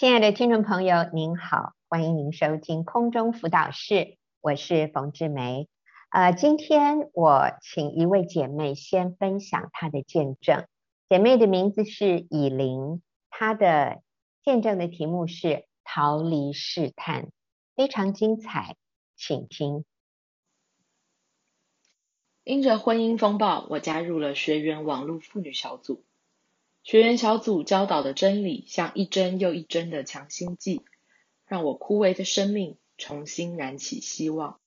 亲爱的听众朋友，您好，欢迎您收听空中辅导室，我是冯志梅。呃，今天我请一位姐妹先分享她的见证。姐妹的名字是以琳，她的见证的题目是逃离试探，非常精彩，请听。因着婚姻风暴，我加入了学员网络妇女小组。学员小组教导的真理，像一针又一针的强心剂，让我枯萎的生命重新燃起希望。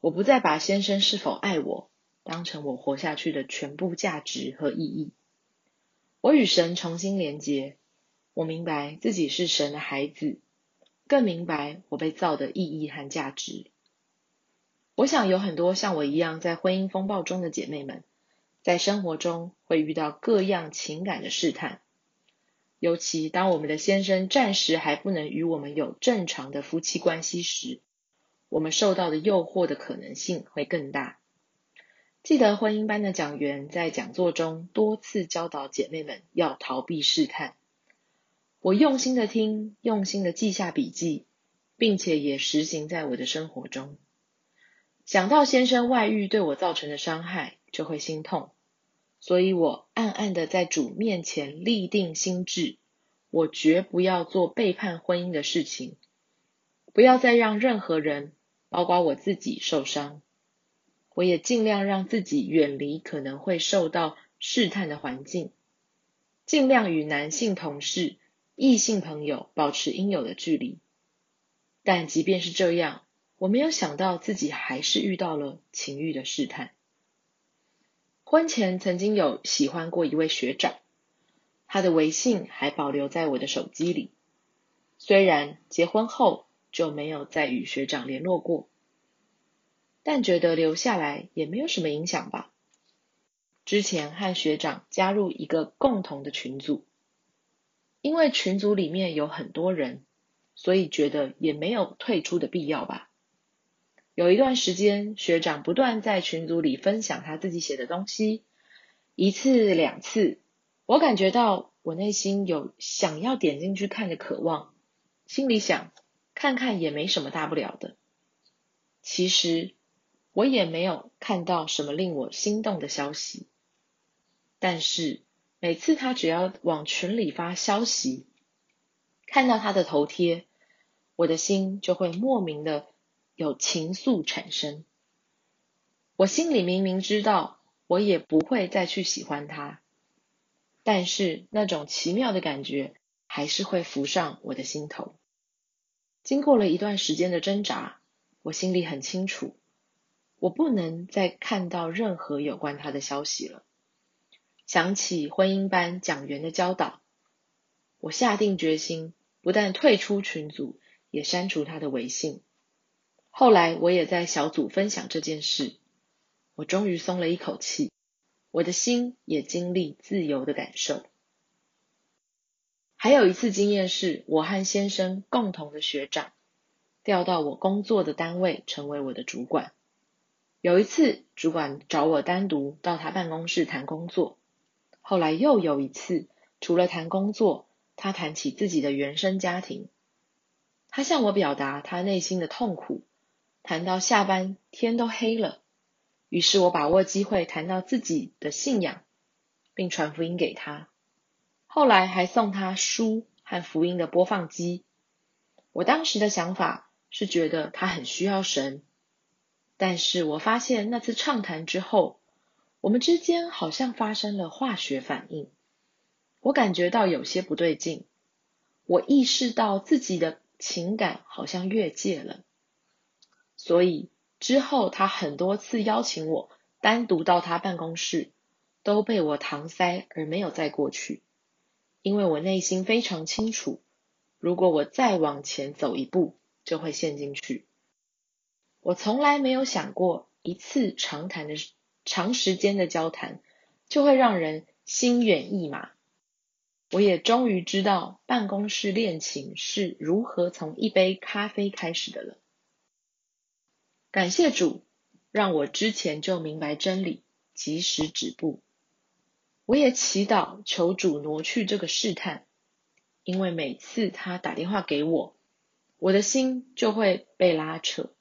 我不再把先生是否爱我，当成我活下去的全部价值和意义。我与神重新连结，我明白自己是神的孩子，更明白我被造的意义和价值。我想有很多像我一样在婚姻风暴中的姐妹们。在生活中会遇到各样情感的试探，尤其当我们的先生暂时还不能与我们有正常的夫妻关系时，我们受到的诱惑的可能性会更大。记得婚姻班的讲员在讲座中多次教导姐妹们要逃避试探。我用心的听，用心的记下笔记，并且也实行在我的生活中。想到先生外遇对我造成的伤害，就会心痛，所以我暗暗的在主面前立定心志，我绝不要做背叛婚姻的事情，不要再让任何人，包括我自己受伤。我也尽量让自己远离可能会受到试探的环境，尽量与男性同事、异性朋友保持应有的距离。但即便是这样，我没有想到自己还是遇到了情欲的试探。婚前曾经有喜欢过一位学长，他的微信还保留在我的手机里。虽然结婚后就没有再与学长联络过，但觉得留下来也没有什么影响吧。之前和学长加入一个共同的群组，因为群组里面有很多人，所以觉得也没有退出的必要吧。有一段时间，学长不断在群组里分享他自己写的东西，一次两次，我感觉到我内心有想要点进去看的渴望，心里想，看看也没什么大不了的。其实我也没有看到什么令我心动的消息，但是每次他只要往群里发消息，看到他的头贴，我的心就会莫名的。有情愫产生，我心里明明知道，我也不会再去喜欢他，但是那种奇妙的感觉还是会浮上我的心头。经过了一段时间的挣扎，我心里很清楚，我不能再看到任何有关他的消息了。想起婚姻班讲员的教导，我下定决心，不但退出群组，也删除他的微信。后来我也在小组分享这件事，我终于松了一口气，我的心也经历自由的感受。还有一次经验是，我和先生共同的学长调到我工作的单位，成为我的主管。有一次，主管找我单独到他办公室谈工作。后来又有一次，除了谈工作，他谈起自己的原生家庭，他向我表达他内心的痛苦。谈到下班，天都黑了，于是我把握机会谈到自己的信仰，并传福音给他。后来还送他书和福音的播放机。我当时的想法是觉得他很需要神，但是我发现那次畅谈之后，我们之间好像发生了化学反应。我感觉到有些不对劲，我意识到自己的情感好像越界了。所以之后，他很多次邀请我单独到他办公室，都被我搪塞而没有再过去，因为我内心非常清楚，如果我再往前走一步，就会陷进去。我从来没有想过，一次长谈的长时间的交谈，就会让人心猿意马。我也终于知道，办公室恋情是如何从一杯咖啡开始的了。感谢主，让我之前就明白真理，及时止步。我也祈祷求主挪去这个试探，因为每次他打电话给我，我的心就会被拉扯。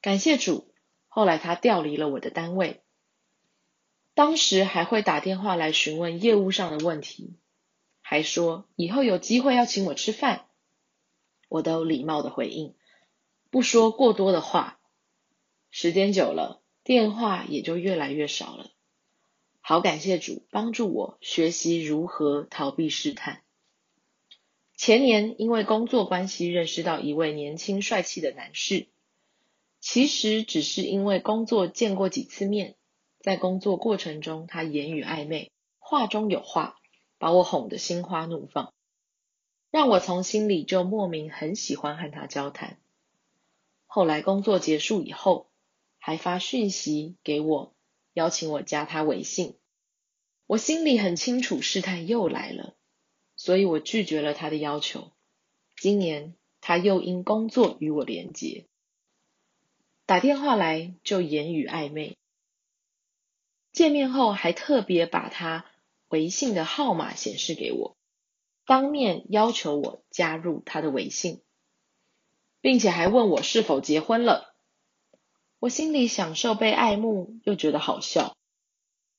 感谢主，后来他调离了我的单位，当时还会打电话来询问业务上的问题，还说以后有机会要请我吃饭，我都礼貌的回应，不说过多的话。时间久了，电话也就越来越少了。好感谢主帮助我学习如何逃避试探。前年因为工作关系认识到一位年轻帅气的男士，其实只是因为工作见过几次面，在工作过程中他言语暧昧，话中有话，把我哄得心花怒放，让我从心里就莫名很喜欢和他交谈。后来工作结束以后，还发讯息给我。邀请我加他微信，我心里很清楚试探又来了，所以我拒绝了他的要求。今年他又因工作与我连结，打电话来就言语暧昧，见面后还特别把他微信的号码显示给我，当面要求我加入他的微信，并且还问我是否结婚了。我心里享受被爱慕，又觉得好笑。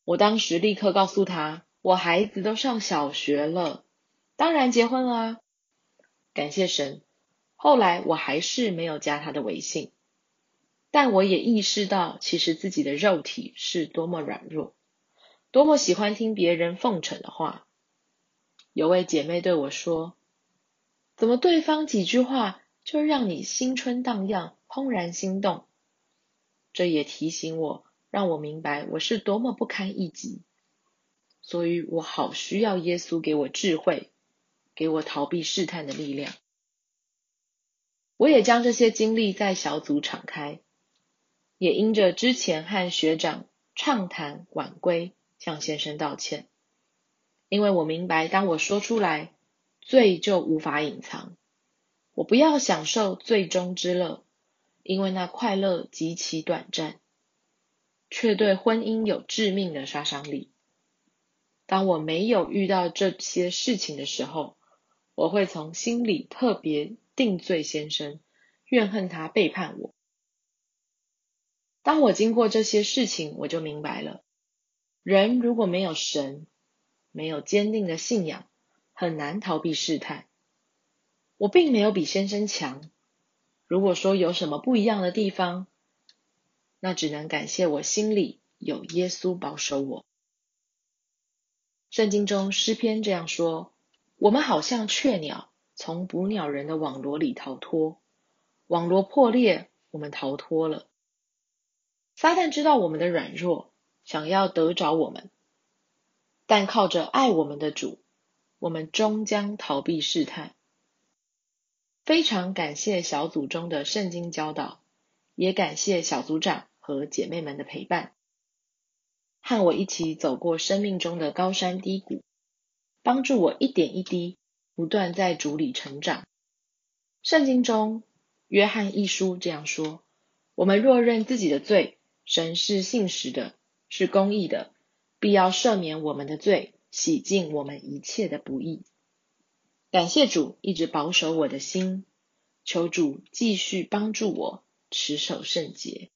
我当时立刻告诉他，我孩子都上小学了，当然结婚啦。感谢神，后来我还是没有加他的微信，但我也意识到，其实自己的肉体是多么软弱，多么喜欢听别人奉承的话。有位姐妹对我说：“怎么对方几句话就让你心春荡漾，怦然心动？”这也提醒我，让我明白我是多么不堪一击，所以我好需要耶稣给我智慧，给我逃避试探的力量。我也将这些经历在小组敞开，也因着之前和学长畅谈晚归，向先生道歉，因为我明白，当我说出来，罪就无法隐藏。我不要享受最终之乐。因为那快乐极其短暂，却对婚姻有致命的杀伤力。当我没有遇到这些事情的时候，我会从心里特别定罪先生，怨恨他背叛我。当我经过这些事情，我就明白了，人如果没有神，没有坚定的信仰，很难逃避试探。我并没有比先生强。如果说有什么不一样的地方，那只能感谢我心里有耶稣保守我。圣经中诗篇这样说：“我们好像雀鸟，从捕鸟人的网罗里逃脱，网罗破裂，我们逃脱了。”撒旦知道我们的软弱，想要得着我们，但靠着爱我们的主，我们终将逃避试探。非常感谢小组中的圣经教导，也感谢小组长和姐妹们的陪伴，和我一起走过生命中的高山低谷，帮助我一点一滴不断在主里成长。圣经中约翰一书这样说：“我们若认自己的罪，神是信实的，是公义的，必要赦免我们的罪，洗净我们一切的不义。”感谢主一直保守我的心，求主继续帮助我持守圣洁。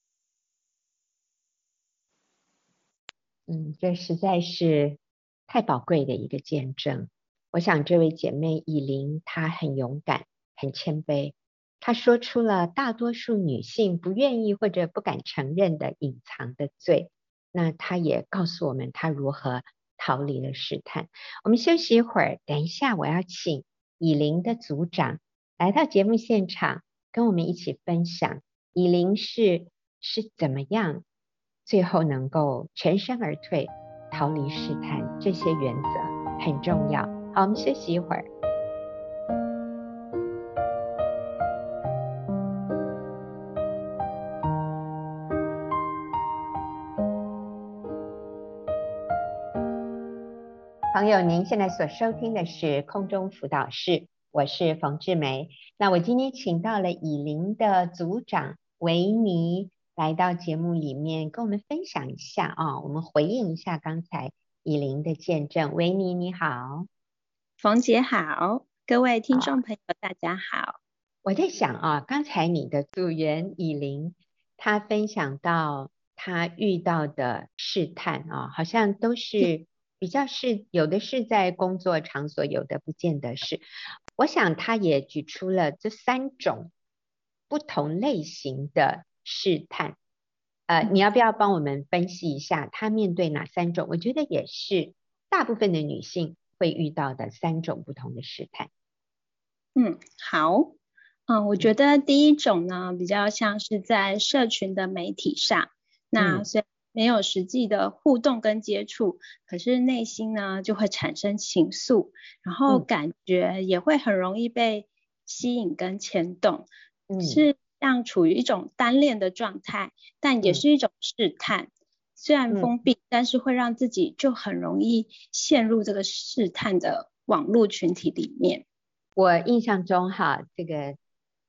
嗯，这实在是太宝贵的一个见证。我想这位姐妹以琳，她很勇敢，很谦卑，她说出了大多数女性不愿意或者不敢承认的隐藏的罪。那她也告诉我们她如何。逃离了试探。我们休息一会儿，等一下我要请以琳的组长来到节目现场，跟我们一起分享以琳是是怎么样最后能够全身而退，逃离试探，这些原则很重要。好，我们休息一会儿。朋友，您现在所收听的是空中辅导室，我是冯志梅。那我今天请到了以琳的组长维尼来到节目里面，跟我们分享一下啊，我们回应一下刚才以琳的见证。维尼你好，冯姐好，各位听众朋友，大家好。我在想啊，刚才你的组员以琳，她分享到她遇到的试探啊，好像都是比较是有的是在工作场所，有的不见得是。我想他也举出了这三种不同类型的试探。呃，你要不要帮我们分析一下他面对哪三种？我觉得也是大部分的女性会遇到的三种不同的试探。嗯，好。嗯，我觉得第一种呢，比较像是在社群的媒体上，那虽然没有实际的互动跟接触，可是内心呢就会产生情愫，然后感觉也会很容易被吸引跟牵动，嗯，是像处于一种单恋的状态，但也是一种试探，虽然封闭，但是会让自己就很容易陷入这个试探的网络群体里面。我印象中哈，这个。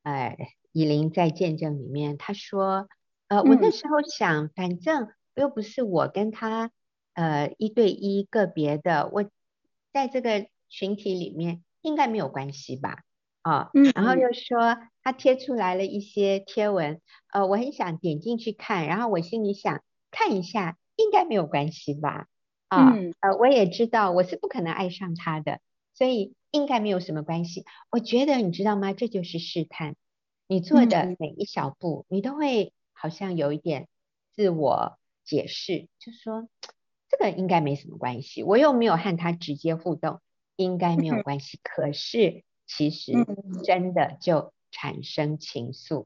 呃，以琳在见证里面，她说，呃，我那时候想，嗯、反正又不是我跟他呃一对一个别的，我在这个群体里面应该没有关系吧？啊，嗯，然后又说他贴出来了一些贴文，呃，我很想点进去看，然后我心里想看一下，应该没有关系吧？啊，嗯、呃，我也知道我是不可能爱上他的，所以。应该没有什么关系，我觉得你知道吗？这就是试探。你做的每一小步，嗯、你都会好像有一点自我解释，就是说这个应该没什么关系，我又没有和他直接互动，应该没有关系。嗯、可是其实真的就产生情愫，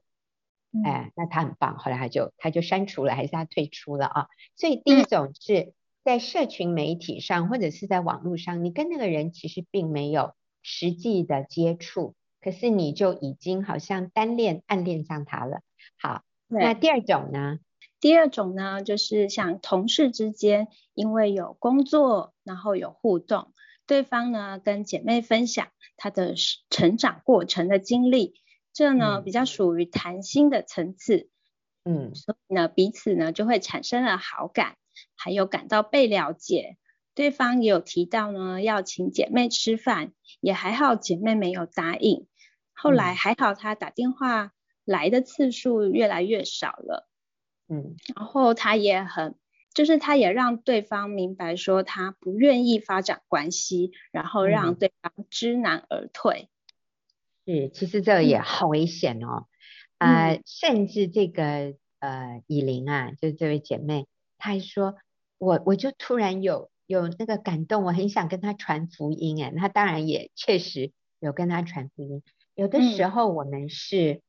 嗯、哎，那他很棒。后来他就他就删除了，还是他退出了啊？所以第一种是在社群媒体上或者是在网络上，你跟那个人其实并没有。实际的接触，可是你就已经好像单恋、暗恋上他了。好，那第二种呢？第二种呢，就是像同事之间，因为有工作，然后有互动，对方呢跟姐妹分享她的成长过程的经历，这呢、嗯、比较属于谈心的层次。嗯，所以呢彼此呢就会产生了好感，还有感到被了解。对方也有提到呢，要请姐妹吃饭，也还好姐妹没有答应。后来还好，她打电话来的次数越来越少了。嗯，然后他也很，就是他也让对方明白说他不愿意发展关系，然后让对方知难而退。是，其实这个也好危险哦。啊、嗯呃，甚至这个呃以琳啊，就是这位姐妹，她还说我我就突然有。有那个感动，我很想跟他传福音哎，她当然也确实有跟他传福音。有的时候我们是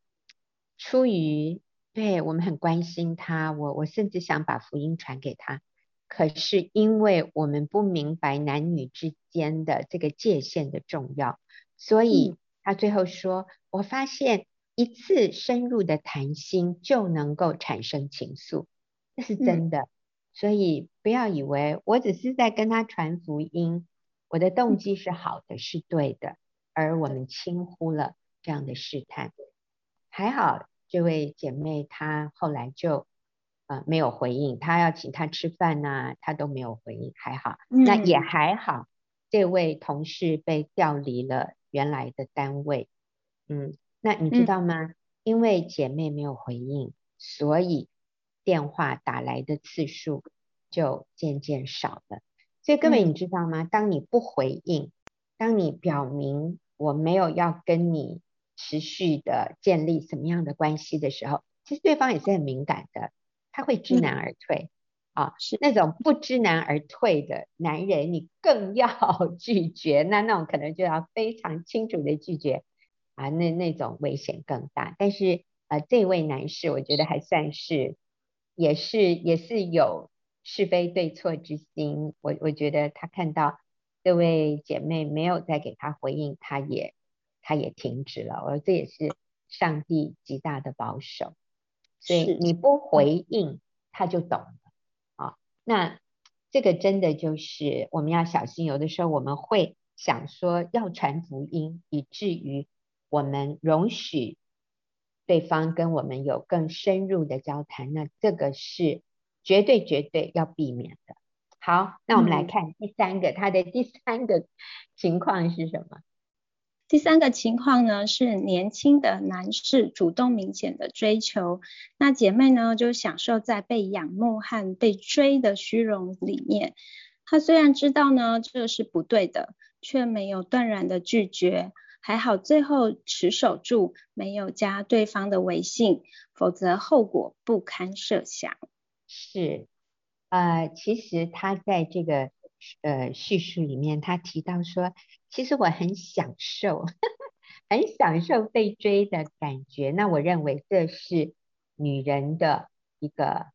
出于、嗯、对我们很关心他，我我甚至想把福音传给他，可是因为我们不明白男女之间的这个界限的重要，所以他最后说，嗯、我发现一次深入的谈心就能够产生情愫，这是真的。嗯所以不要以为我只是在跟他传福音，我的动机是好的，是对的，而我们轻忽了这样的试探。还好这位姐妹她后来就呃没有回应，她要请她吃饭呐、啊，她都没有回应，还好，那也还好。这位同事被调离了原来的单位，嗯，那你知道吗？因为姐妹没有回应，所以。电话打来的次数就渐渐少了，所以各位你知道吗？当你不回应，当你表明我没有要跟你持续的建立什么样的关系的时候，其实对方也是很敏感的，他会知难而退、嗯、啊。是那种不知难而退的男人，你更要 拒绝，那那种可能就要非常清楚的拒绝啊，那那种危险更大。但是呃，这位男士我觉得还算是。也是也是有是非对错之心，我我觉得他看到这位姐妹没有再给他回应，他也他也停止了。我说这也是上帝极大的保守，所以你不回应他就懂了啊。那这个真的就是我们要小心，有的时候我们会想说要传福音，以至于我们容许。对方跟我们有更深入的交谈，那这个是绝对绝对要避免的。好，那我们来看第三个，他的第三个情况是什么？第三个情况呢，是年轻的男士主动明显的追求，那姐妹呢就享受在被仰慕和被追的虚荣里面。她虽然知道呢这是不对的，却没有断然的拒绝。还好最后持守住，没有加对方的微信，否则后果不堪设想。是，呃，其实他在这个呃叙述里面，他提到说。其实我很享受，呵呵，很享受被追的感觉。那我认为这是女人的一个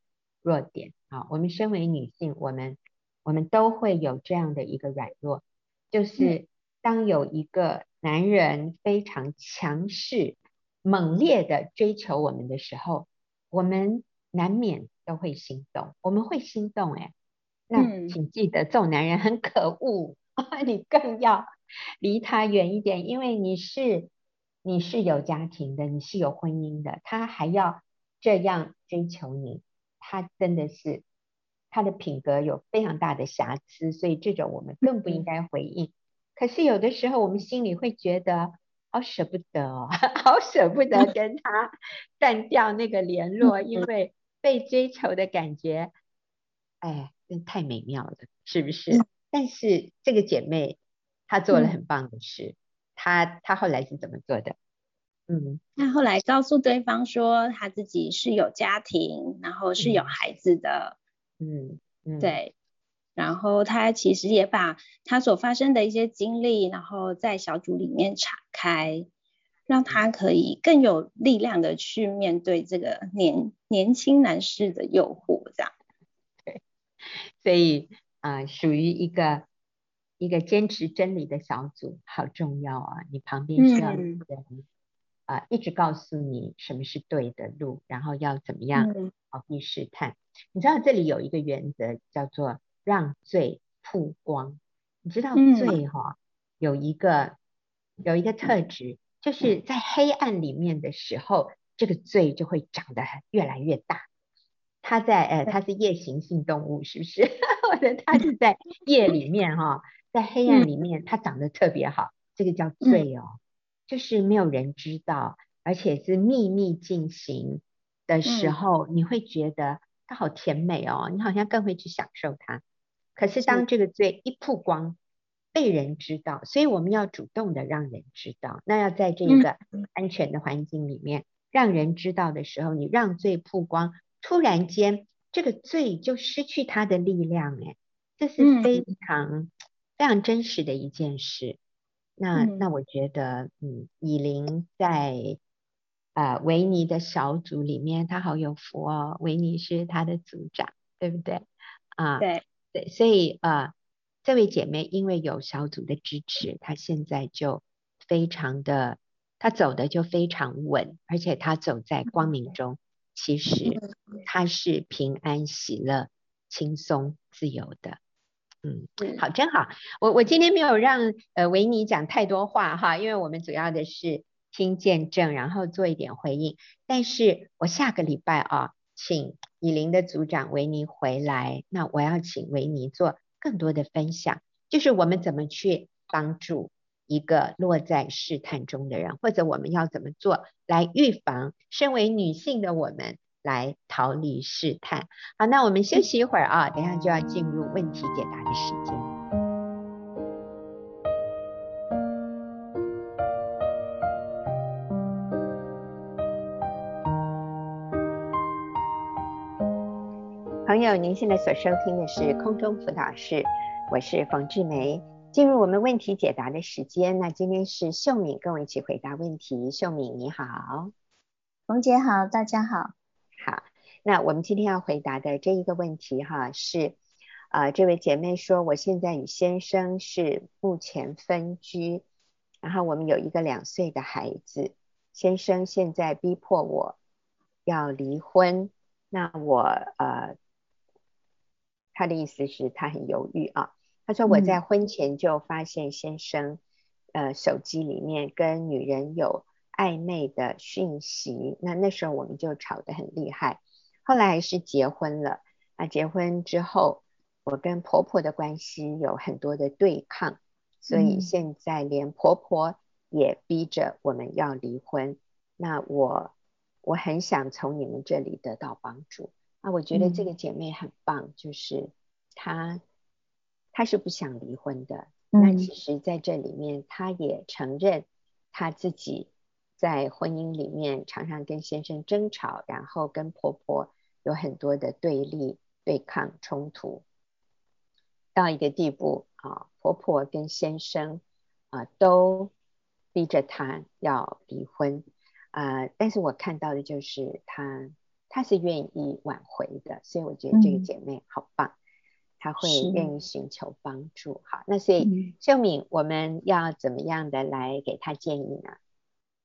弱点啊。我们身为女性，我们我们都会有这样的一个软弱，就是当有一个男人非常强势、猛烈的追求我们的时候，我们难免都会心动。我们会心动哎，那请记得，这种男人很可恶，你更要。离他远一点，因为你是你是有家庭的，你是有婚姻的，他还要这样追求你，他真的是他的品格有非常大的瑕疵，所以这种我们更不应该回应。可是有的时候我们心里会觉得好舍不得哦，好舍不得跟 他断掉那个联络，因为被追求的感觉，哎，真太美妙了，是不是？但是这个姐妹。她做了很棒的事，她她后来是怎么做的？嗯，她后来告诉对方说她自己是有家庭，然后是有孩子的，嗯嗯，对，然后她其实也把她所发生的一些经历，然后在小组里面敞开，让他可以更有力量的去面对这个年年轻男士的诱惑，这样。对，所以啊，呃，属于一个。一个坚持真理的小组好重要啊！你旁边需要有人啊、嗯呃，一直告诉你什么是对的路，然后要怎么样逃避试探。嗯、你知道这里有一个原则叫做让罪曝光。你知道罪哈、哦嗯、有一个有一个特质，就是在黑暗里面的时候，这个罪就会长得越来越大。它在呃，它是夜行性动物，是不是？或者它是在 夜里面哈、哦。在黑暗里面，它长得特别好，这个叫罪哦，嗯、就是没有人知道，而且是秘密进行的时候，嗯、你会觉得它好甜美哦，你好像更会去享受它。可是当这个罪一曝光，被人知道，所以我们要主动的让人知道。那要在这个安全的环境里面，让人知道的时候，你让罪曝光，突然间这个罪就失去它的力量，哎，这是非常。非常真实的一件事，那那我觉得，嗯，以琳在啊、呃、维尼的小组里面，他好有福哦，维尼是他的组长，对不对？啊，对对，所以啊、呃，这位姐妹因为有小组的支持，她现在就非常的，她走的就非常稳，而且她走在光明中，其实他是平安、喜乐、轻松、自由的。嗯，好，真好。我我今天没有让呃维尼讲太多话哈，因为我们主要的是听见证，然后做一点回应。但是我下个礼拜啊，请以琳的组长维尼回来，那我要请维尼做更多的分享，就是我们怎么去帮助一个落在试探中的人，或者我们要怎么做来预防身为女性的我们。来逃离试探。好，那我们休息一会儿啊，等下就要进入问题解答的时间。朋友，您现在所收听的是空中辅导室，我是冯志梅。进入我们问题解答的时间，那今天是秀敏跟我一起回答问题。秀敏你好，冯姐好，大家好。好，那我们今天要回答的这一个问题哈，是啊、呃，这位姐妹说，我现在与先生是目前分居，然后我们有一个两岁的孩子，先生现在逼迫我要离婚，那我呃，他的意思是他很犹豫啊，他说我在婚前就发现先生、嗯、呃手机里面跟女人有。暧昧的讯息，那那时候我们就吵得很厉害，后来还是结婚了。啊，结婚之后，我跟婆婆的关系有很多的对抗，所以现在连婆婆也逼着我们要离婚。那我我很想从你们这里得到帮助。啊，我觉得这个姐妹很棒，嗯、就是她她是不想离婚的。嗯、那其实在这里面，她也承认她自己在婚姻里面常常跟先生争吵，然后跟婆婆有很多的对立、对抗、冲突，到一个地步啊，婆婆跟先生啊都逼着她要离婚。啊、呃，但是我看到的就是她，她是愿意挽回的，所以我觉得这个姐妹好棒，嗯、她会愿意寻求帮助。好，那所以秀敏，嗯、我们要怎么样的来给他建议呢？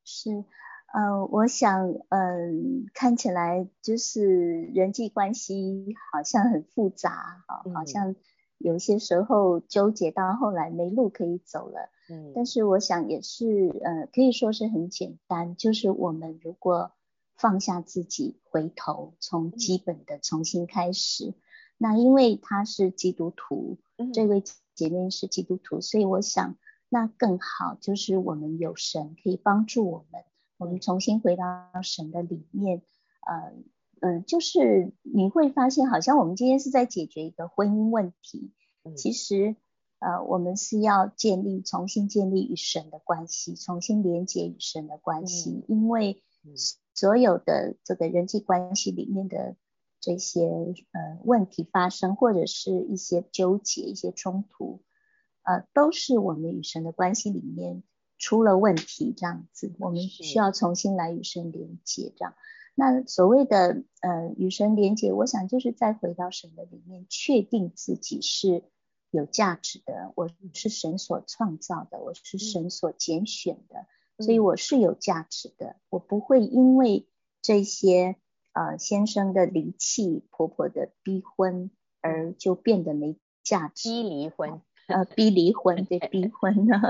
是，呃，我想，嗯、呃，看起来就是人际关系好像很复杂，哈、嗯，好像有些时候纠结到后来没路可以走了。嗯，但是我想也是，呃，可以说是很简单，就是我们如果放下自己，回头从基本的重新开始。嗯、那因为他是基督徒，嗯、这位姐妹是基督徒，所以我想那更好，就是我们有神可以帮助我们，我们重新回到神的里面。呃，嗯、呃，就是你会发现，好像我们今天是在解决一个婚姻问题，嗯、其实。呃，我们是要建立、重新建立与神的关系，重新连接与神的关系，嗯、因为所有的这个人际关系里面的这些呃问题发生，或者是一些纠结、一些冲突，呃，都是我们与神的关系里面出了问题，这样子，我们需要重新来与神连接，这样。那所谓的呃与神连接，我想就是再回到神的里面，确定自己是。有价值的，我是神所创造的，我是神所拣选的，嗯、所以我是有价值的。我不会因为这些呃先生的离弃、婆婆的逼婚而就变得没价值。逼离婚，呃，逼离婚，对，逼 婚呢？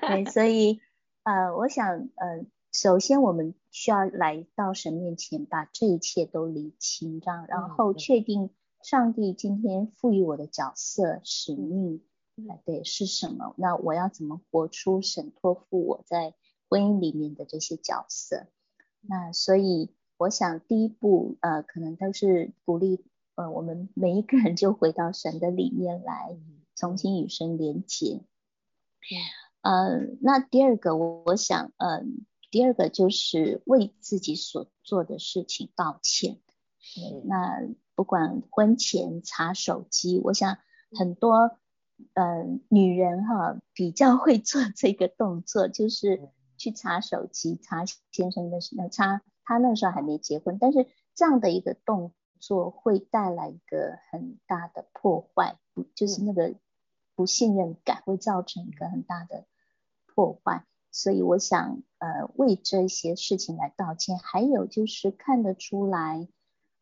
对，所以呃，我想呃，首先我们需要来到神面前，把这一切都理清，这样，然后确定。上帝今天赋予我的角色使命，对，是什么？那我要怎么活出神托付我在婚姻里面的这些角色？那所以我想第一步，呃，可能都是鼓励，呃，我们每一个人就回到神的里面来，重新与神连接。呃，那第二个，我我想，嗯、呃，第二个就是为自己所做的事情道歉。对，那。不管婚前查手机，我想很多呃女人哈比较会做这个动作，就是去查手机，查先生的，查他那时候还没结婚，但是这样的一个动作会带来一个很大的破坏，不就是那个不信任感会造成一个很大的破坏，所以我想呃为这些事情来道歉，还有就是看得出来。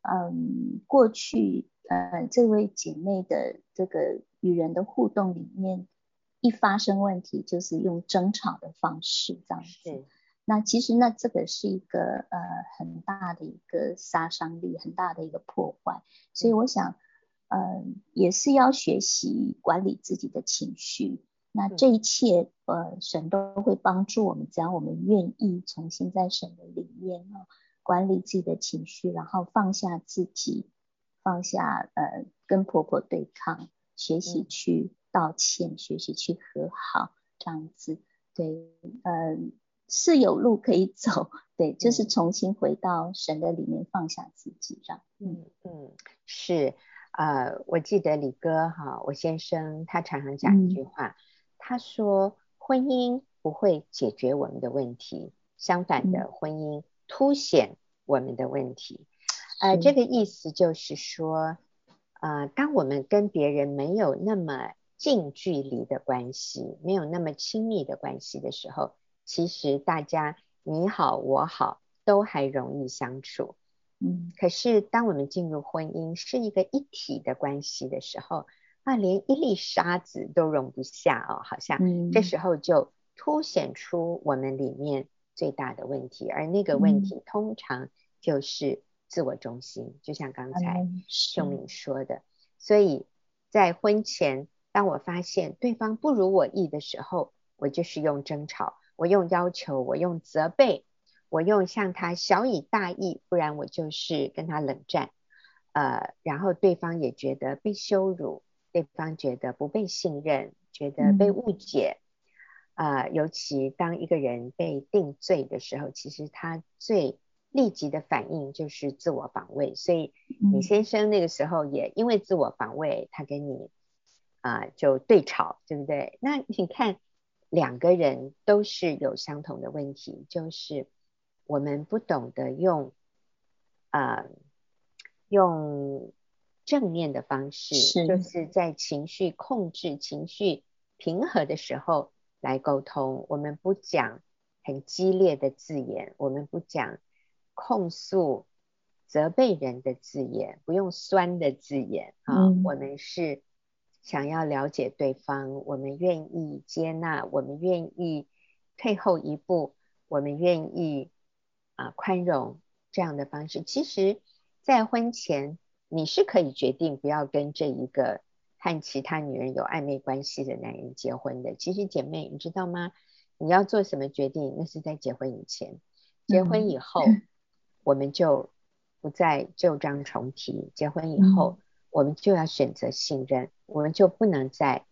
嗯，过去呃，这位姐妹的这个与人的互动里面，一发生问题就是用争吵的方式这样子。是那其实那这个是一个呃很大的一个杀伤力，很大的一个破坏。所以我想，嗯、呃，也是要学习管理自己的情绪。那这一切呃，神都会帮助我们，只要我们愿意重新在神的里面啊。管理自己的情绪，然后放下自己，放下呃跟婆婆对抗，学习去道歉，嗯、学习去和好，这样子，对，呃是有路可以走，对，就是重新回到神的里面，放下自己，这样，嗯。嗯，是，呃，我记得李哥哈，我先生他常常讲一句话，嗯、他说婚姻不会解决我们的问题，相反的，婚姻。凸显我们的问题，呃，这个意思就是说，呃，当我们跟别人没有那么近距离的关系，没有那么亲密的关系的时候，其实大家你好我好都还容易相处，嗯，可是当我们进入婚姻是一个一体的关系的时候，啊，连一粒沙子都容不下哦，好像这时候就凸显出我们里面。最大的问题，而那个问题通常就是自我中心，嗯、就像刚才秀敏说的。嗯、所以在婚前，当我发现对方不如我意的时候，我就是用争吵我用要求，我用责备，我用向他小以大义，不然我就是跟他冷战。呃，然后对方也觉得被羞辱，对方觉得不被信任，觉得被误解。啊、嗯呃，尤其当一个人被定罪的时候，其实他最立即的反应就是自我防卫。所以你先生那个时候也因为自我防卫，他跟你啊、呃、就对吵，对不对？那你看两个人都是有相同的问题，就是我们不懂得用啊、呃、用正面的方式，是就是在情绪控制、情绪平和的时候。来沟通，我们不讲很激烈的字眼，我们不讲控诉、责备人的字眼，不用酸的字眼啊。嗯、我们是想要了解对方，我们愿意接纳，我们愿意退后一步，我们愿意啊宽容这样的方式。其实，在婚前你是可以决定不要跟这一个。和其他女人有暧昧关系的男人结婚的，其实姐妹，你知道吗？你要做什么决定，那是在结婚以前。结婚以后，嗯、我们就不再旧账重提。结婚以后，嗯、我们就要选择信任，我们就不能再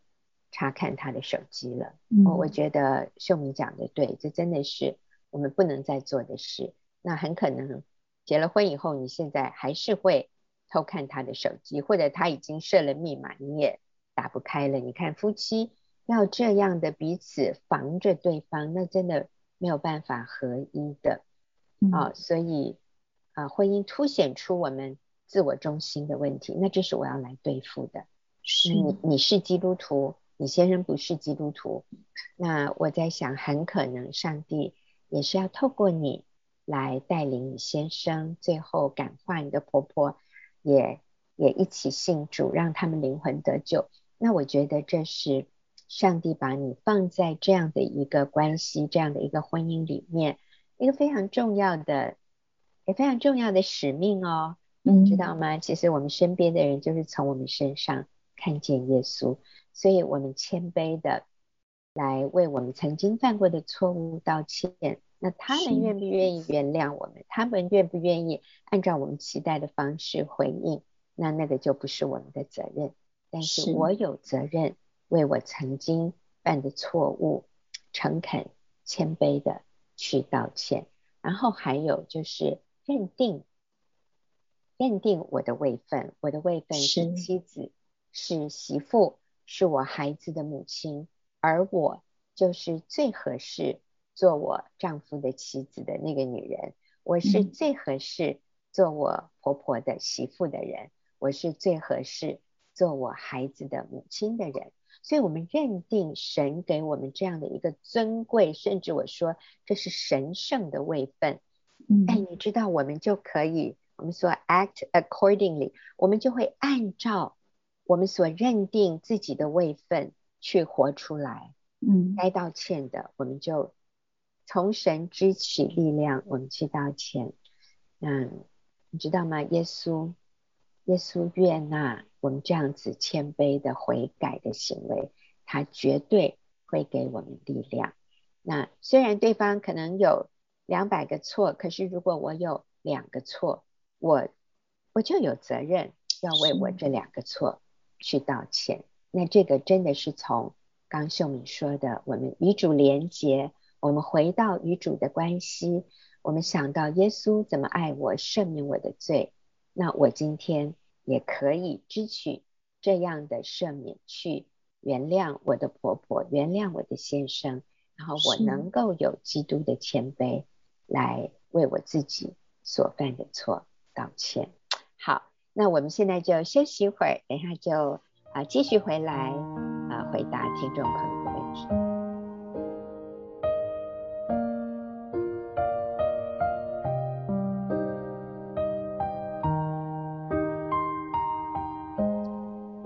查看他的手机了。嗯、我觉得秀明讲的对，这真的是我们不能再做的事。那很可能结了婚以后，你现在还是会。偷看他的手机，或者他已经设了密码，你也打不开了。你看夫妻要这样的彼此防着对方，那真的没有办法合一的啊、嗯哦。所以啊，婚姻凸显出我们自我中心的问题，那这是我要来对付的。是你你是基督徒，你先生不是基督徒，那我在想，很可能上帝也是要透过你来带领你先生，最后感化你的婆婆。也也一起信主，让他们灵魂得救。那我觉得这是上帝把你放在这样的一个关系、这样的一个婚姻里面，一个非常重要的、也非常重要的使命哦。嗯，知道吗？其实我们身边的人就是从我们身上看见耶稣，所以我们谦卑的来为我们曾经犯过的错误道歉。那他们愿不愿意原谅我们？他们愿不愿意按照我们期待的方式回应？那那个就不是我们的责任。但是我有责任为我曾经犯的错误，诚恳、谦卑的去道歉。然后还有就是认定，认定我的位分。我的位分是妻子，是，是媳妇，是我孩子的母亲，而我就是最合适。做我丈夫的妻子的那个女人，我是最合适做我婆婆的媳妇的人，嗯、我是最合适做我孩子的母亲的人。所以，我们认定神给我们这样的一个尊贵，甚至我说这是神圣的位分。嗯，哎，你知道，我们就可以，我们说 act accordingly，我们就会按照我们所认定自己的位分去活出来。嗯，该道歉的，我们就。从神支取力量，我们去道歉。嗯，你知道吗？耶稣，耶稣悦纳我们这样子谦卑的悔改的行为，他绝对会给我们力量。那虽然对方可能有两百个错，可是如果我有两个错，我我就有责任要为我这两个错去道歉。那这个真的是从刚秀敏说的，我们与主连结。我们回到与主的关系，我们想到耶稣怎么爱我，赦免我的罪，那我今天也可以支取这样的赦免，去原谅我的婆婆，原谅我的先生，然后我能够有基督的谦卑来为我自己所犯的错道歉。好，那我们现在就休息一会儿，等一下就啊、继续回来啊、回答听众朋友的问题。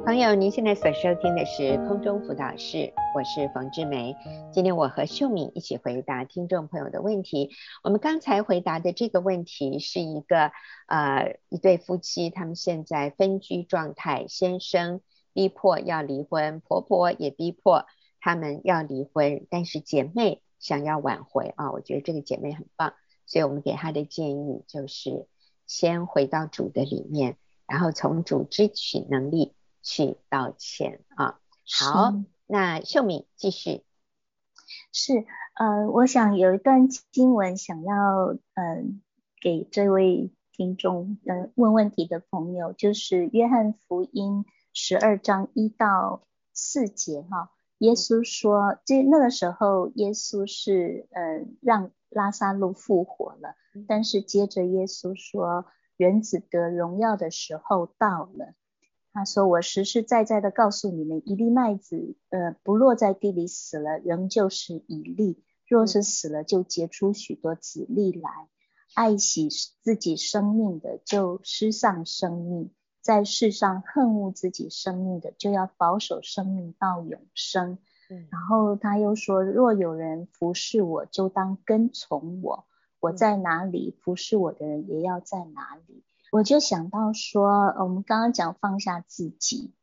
朋友，您现在所收听的是空中辅导室，我是冯志梅。今天我和秀敏一起回答听众朋友的问题。我们刚才回答的这个问题是一个呃一对夫妻，他们现在分居状态，先生逼迫要离婚，婆婆也逼迫他们要离婚，但是姐妹想要挽回啊，我觉得这个姐妹很棒，所以我们给她的建议就是先回到主的里面，然后从主支取能力去道歉啊。好，是那秀敏继续。是，呃，我想有一段经文想要，嗯、呃，给这位听众，呃，问问题的朋友，就是约翰福音十二章一到四节哈。耶稣说，这那个时候耶稣是，呃，让拉萨路复活了，但是接着耶稣说，人子得荣耀的时候到了。他说：“我实实在在的告诉你们，一粒麦子，呃，不落在地里死了，仍旧是一粒；若是死了，就结出许多子粒来。爱惜自己生命的，就失丧生命；在世上恨恶自己生命的，就要保守生命到永生。嗯、然后他又说：若有人服侍我，就当跟从我；我在哪里，服侍我的人也要在哪里。”我就想到说，我们刚刚讲放下自己，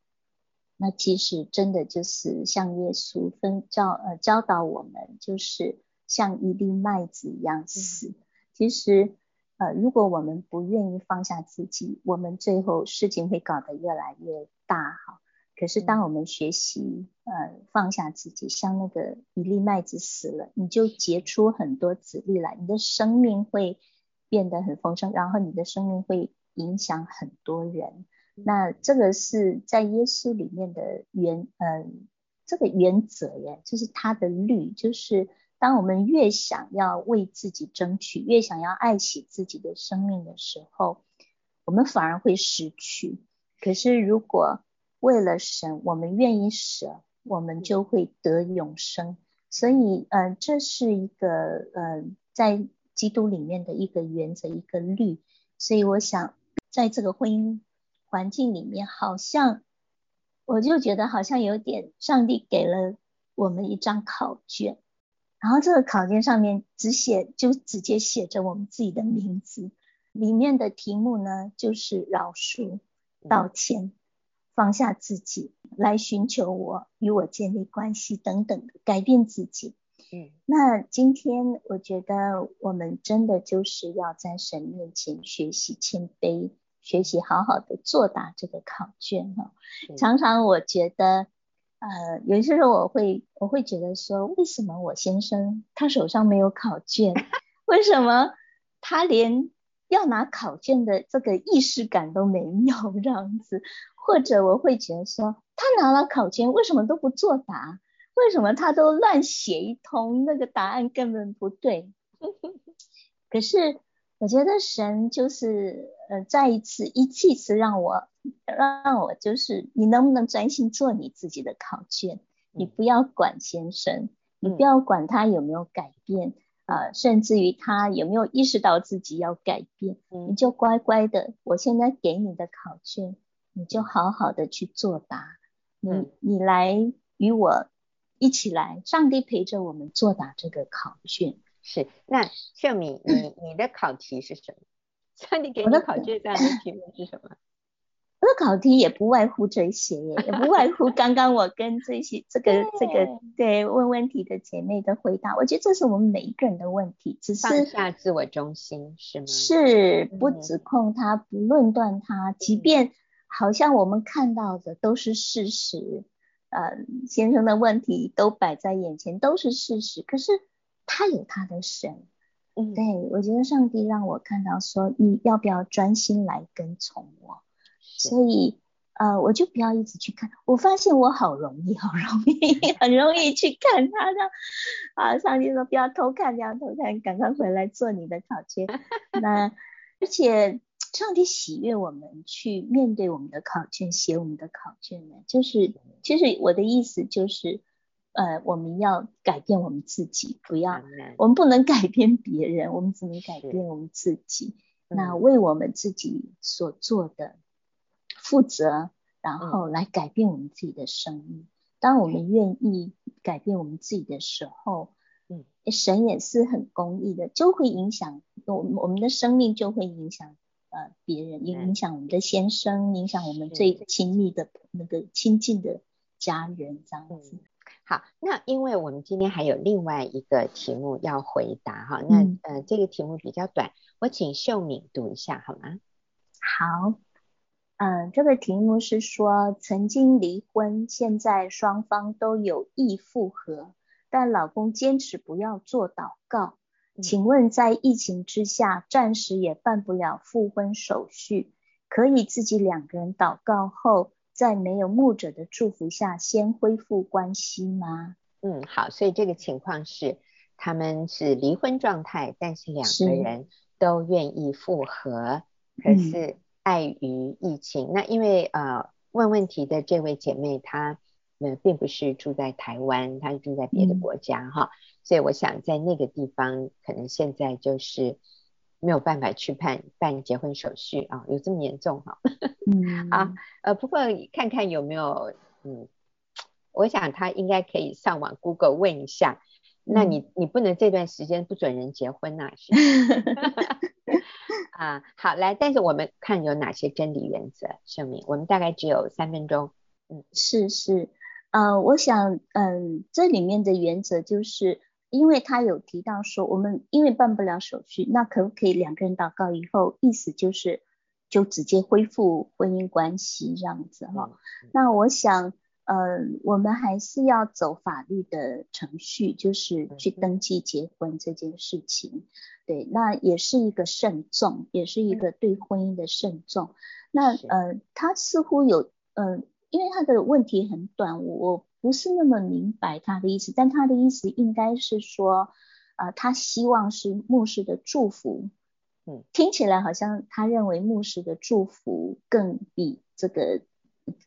那其实真的就是像耶稣分教呃教导我们，就是像一粒麦子一样死。嗯、其实呃，如果我们不愿意放下自己，我们最后事情会搞得越来越大哈。可是当我们学习呃放下自己，像那个一粒麦子死了，你就结出很多子粒来，你的生命会变得很丰盛，然后你的生命会影响很多人，那这个是在耶稣里面的原，嗯，这个原则耶，就是他的律，就是当我们越想要为自己争取，越想要爱惜自己的生命的时候，我们反而会失去。可是如果为了神，我们愿意舍，我们就会得永生。所以，嗯，这是一个，嗯，在基督里面的一个原则，一个律。所以我想。在这个婚姻环境里面，好像我就觉得好像有点，上帝给了我们一张考卷，然后这个考卷上面只写就直接写着我们自己的名字，里面的题目呢就是饶恕、道歉、放下自己，来寻求我，与我建立关系等等的改变自己。嗯，那今天我觉得我们真的就是要在神面前学习谦卑。学习好好的作答这个考卷哈，常常我觉得，呃，有些时候我会我会觉得说，为什么我先生他手上没有考卷？为什么他连要拿考卷的这个意识感都没有这样子？或者我会觉得说，他拿了考卷，为什么都不作答？为什么他都乱写一通，那个答案根本不对？可是。我觉得神就是呃再一次一次次让我让我就是你能不能专心做你自己的考卷？你不要管先生，你不要管他有没有改变啊、呃，甚至于他有没有意识到自己要改变，你就乖乖的，我现在给你的考卷，你就好好的去作答。你你来与我一起来，上帝陪着我们作答这个考卷。是，那秀敏，你你的考题是什么？上帝给你的考卷这样的题目是什么？我的考题也不外乎这些，也不外乎刚刚我跟这些这个 这个对问问题的姐妹的回答。我觉得这是我们每一个人的问题，只是放下自我中心是吗？是，不指控他，不论断他，即便好像我们看到的都是事实，呃，先生的问题都摆在眼前，都是事实，可是。他有他的神，嗯，对，我觉得上帝让我看到说，你要不要专心来跟从我？所以，呃，我就不要一直去看。我发现我好容易，好容易，很容易去看他的。啊，上帝说不要偷看，不要偷看，赶快回来做你的考卷。那而且上帝喜悦我们去面对我们的考卷，写我们的考卷呢，就是，其实我的意思就是。呃，我们要改变我们自己，不要，我们不能改变别人，我们只能改变我们自己。那为我们自己所做的负责，然后来改变我们自己的生命。当我们愿意改变我们自己的时候，嗯，神也是很公义的，就会影响我们，我们的生命就会影响呃别人，也影响我们的先生，影响我们最亲密的那个亲近的家人，这样子。好，那因为我们今天还有另外一个题目要回答哈，嗯、那呃这个题目比较短，我请秀敏读一下好吗？好，嗯、呃，这个题目是说曾经离婚，现在双方都有意复合，但老公坚持不要做祷告，嗯、请问在疫情之下，暂时也办不了复婚手续，可以自己两个人祷告后，在没有牧者的祝福下，先恢复关系吗？嗯，好，所以这个情况是他们是离婚状态，但是两个人都愿意复合，可是碍于疫情，嗯、那因为呃问问题的这位姐妹她呃并不是住在台湾，他是住在别的国家哈，嗯、所以我想在那个地方可能现在就是。没有办法去办办结婚手续啊，有这么严重哈？嗯，啊，呃，不过看看有没有，嗯，我想他应该可以上网 Google 问一下。嗯、那你你不能这段时间不准人结婚呐、啊？是 啊，好来，但是我们看有哪些真理原则？秀敏，我们大概只有三分钟。嗯，是是，呃，我想，嗯，这里面的原则就是。因为他有提到说，我们因为办不了手续，那可不可以两个人祷告以后，意思就是就直接恢复婚姻关系这样子哈？嗯、那我想，呃，我们还是要走法律的程序，就是去登记结婚这件事情。嗯、对，那也是一个慎重，也是一个对婚姻的慎重。嗯、那呃，他似乎有，嗯、呃，因为他的问题很短，我。不是那么明白他的意思，但他的意思应该是说，呃，他希望是牧师的祝福，嗯，听起来好像他认为牧师的祝福更比这个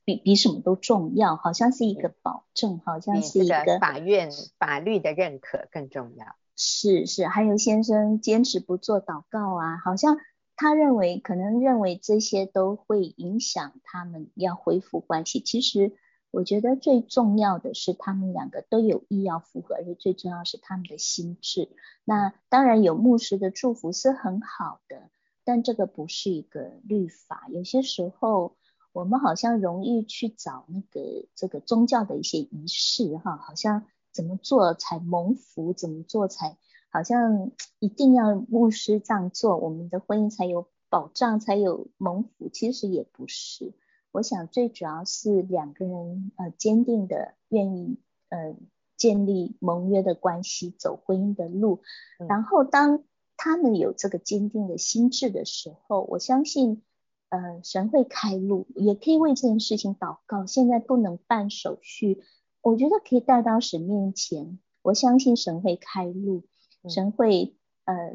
比比什么都重要，好像是一个保证，嗯、好像是一个法院法律的认可更重要。是是，还有先生坚持不做祷告啊，好像他认为可能认为这些都会影响他们要恢复关系，其实。我觉得最重要的是他们两个都有意要复合，而且最重要是他们的心智。那当然有牧师的祝福是很好的，但这个不是一个律法。有些时候我们好像容易去找那个这个宗教的一些仪式哈，好像怎么做才蒙福，怎么做才好像一定要牧师这样做，我们的婚姻才有保障，才有蒙福。其实也不是。我想最主要是两个人呃坚定的愿意呃建立盟约的关系，走婚姻的路。嗯、然后当他们有这个坚定的心智的时候，我相信呃神会开路，也可以为这件事情祷告。现在不能办手续，我觉得可以带到神面前。我相信神会开路，神会。嗯、呃，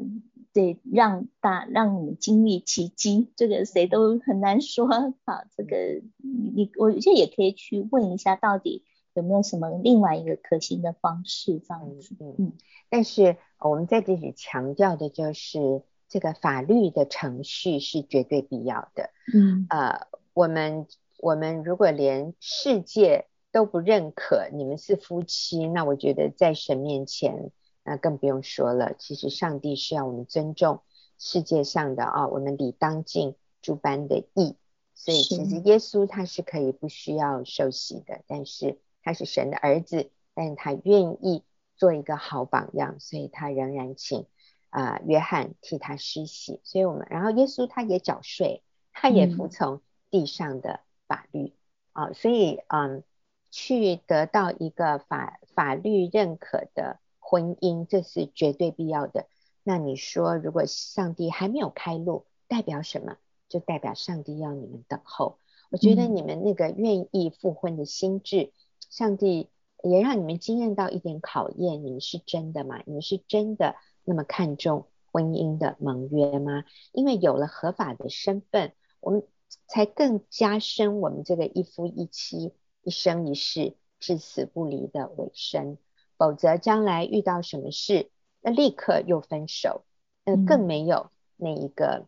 对，让大让你们经历奇迹，这个谁都很难说。好，这个你我觉得也可以去问一下，到底有没有什么另外一个可行的方式这样子。嗯，嗯，但是我们在这里强调的就是，这个法律的程序是绝对必要的。嗯，呃，我们我们如果连世界都不认可你们是夫妻，那我觉得在神面前。那更不用说了，其实上帝是要我们尊重世界上的啊，我们理当尽诸般的义。所以其实耶稣他是可以不需要受洗的，但是他是神的儿子，但是他愿意做一个好榜样，所以他仍然请啊、呃、约翰替他施洗。所以我们然后耶稣他也缴税，他也服从地上的法律、嗯、啊，所以嗯，去得到一个法法律认可的。婚姻，这是绝对必要的。那你说，如果上帝还没有开路，代表什么？就代表上帝要你们等候。我觉得你们那个愿意复婚的心智，上帝也让你们经验到一点考验。你们是真的吗？你们是真的那么看重婚姻的盟约吗？因为有了合法的身份，我们才更加深我们这个一夫一妻、一生一世、至死不离的委身。否则将来遇到什么事，那立刻又分手，那，更没有那一个、嗯、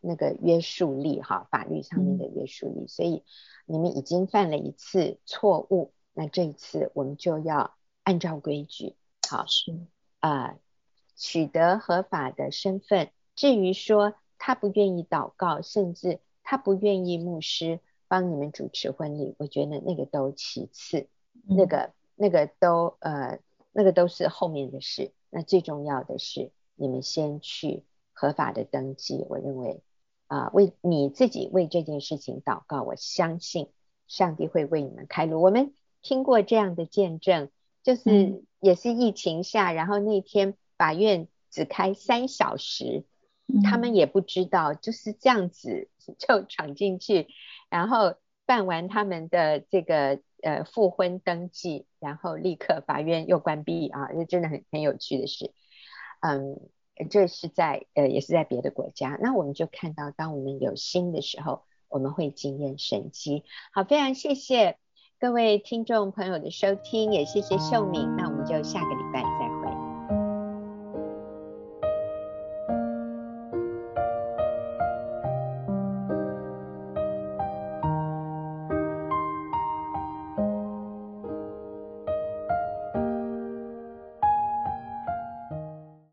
那个约束力哈，法律上面的约束力。嗯、所以你们已经犯了一次错误，那这一次我们就要按照规矩，好是啊、呃，取得合法的身份。至于说他不愿意祷告，甚至他不愿意牧师帮你们主持婚礼，我觉得那个都其次，嗯、那个。那个都呃那个都是后面的事。那最重要的是，你们先去合法的登记。我认为啊、呃，为你自己为这件事情祷告，我相信上帝会为你们开路。我们听过这样的见证，就是也是疫情下，嗯、然后那天法院只开三小时。他们也不知道，就是这样子 就闯进去，然后办完他们的这个呃复婚登记，然后立刻法院又关闭啊，这真的很很有趣的事。嗯，这是在呃也是在别的国家，那我们就看到，当我们有心的时候，我们会惊艳神机。好，非常谢谢各位听众朋友的收听，也谢谢秀敏，那我们就下个礼拜。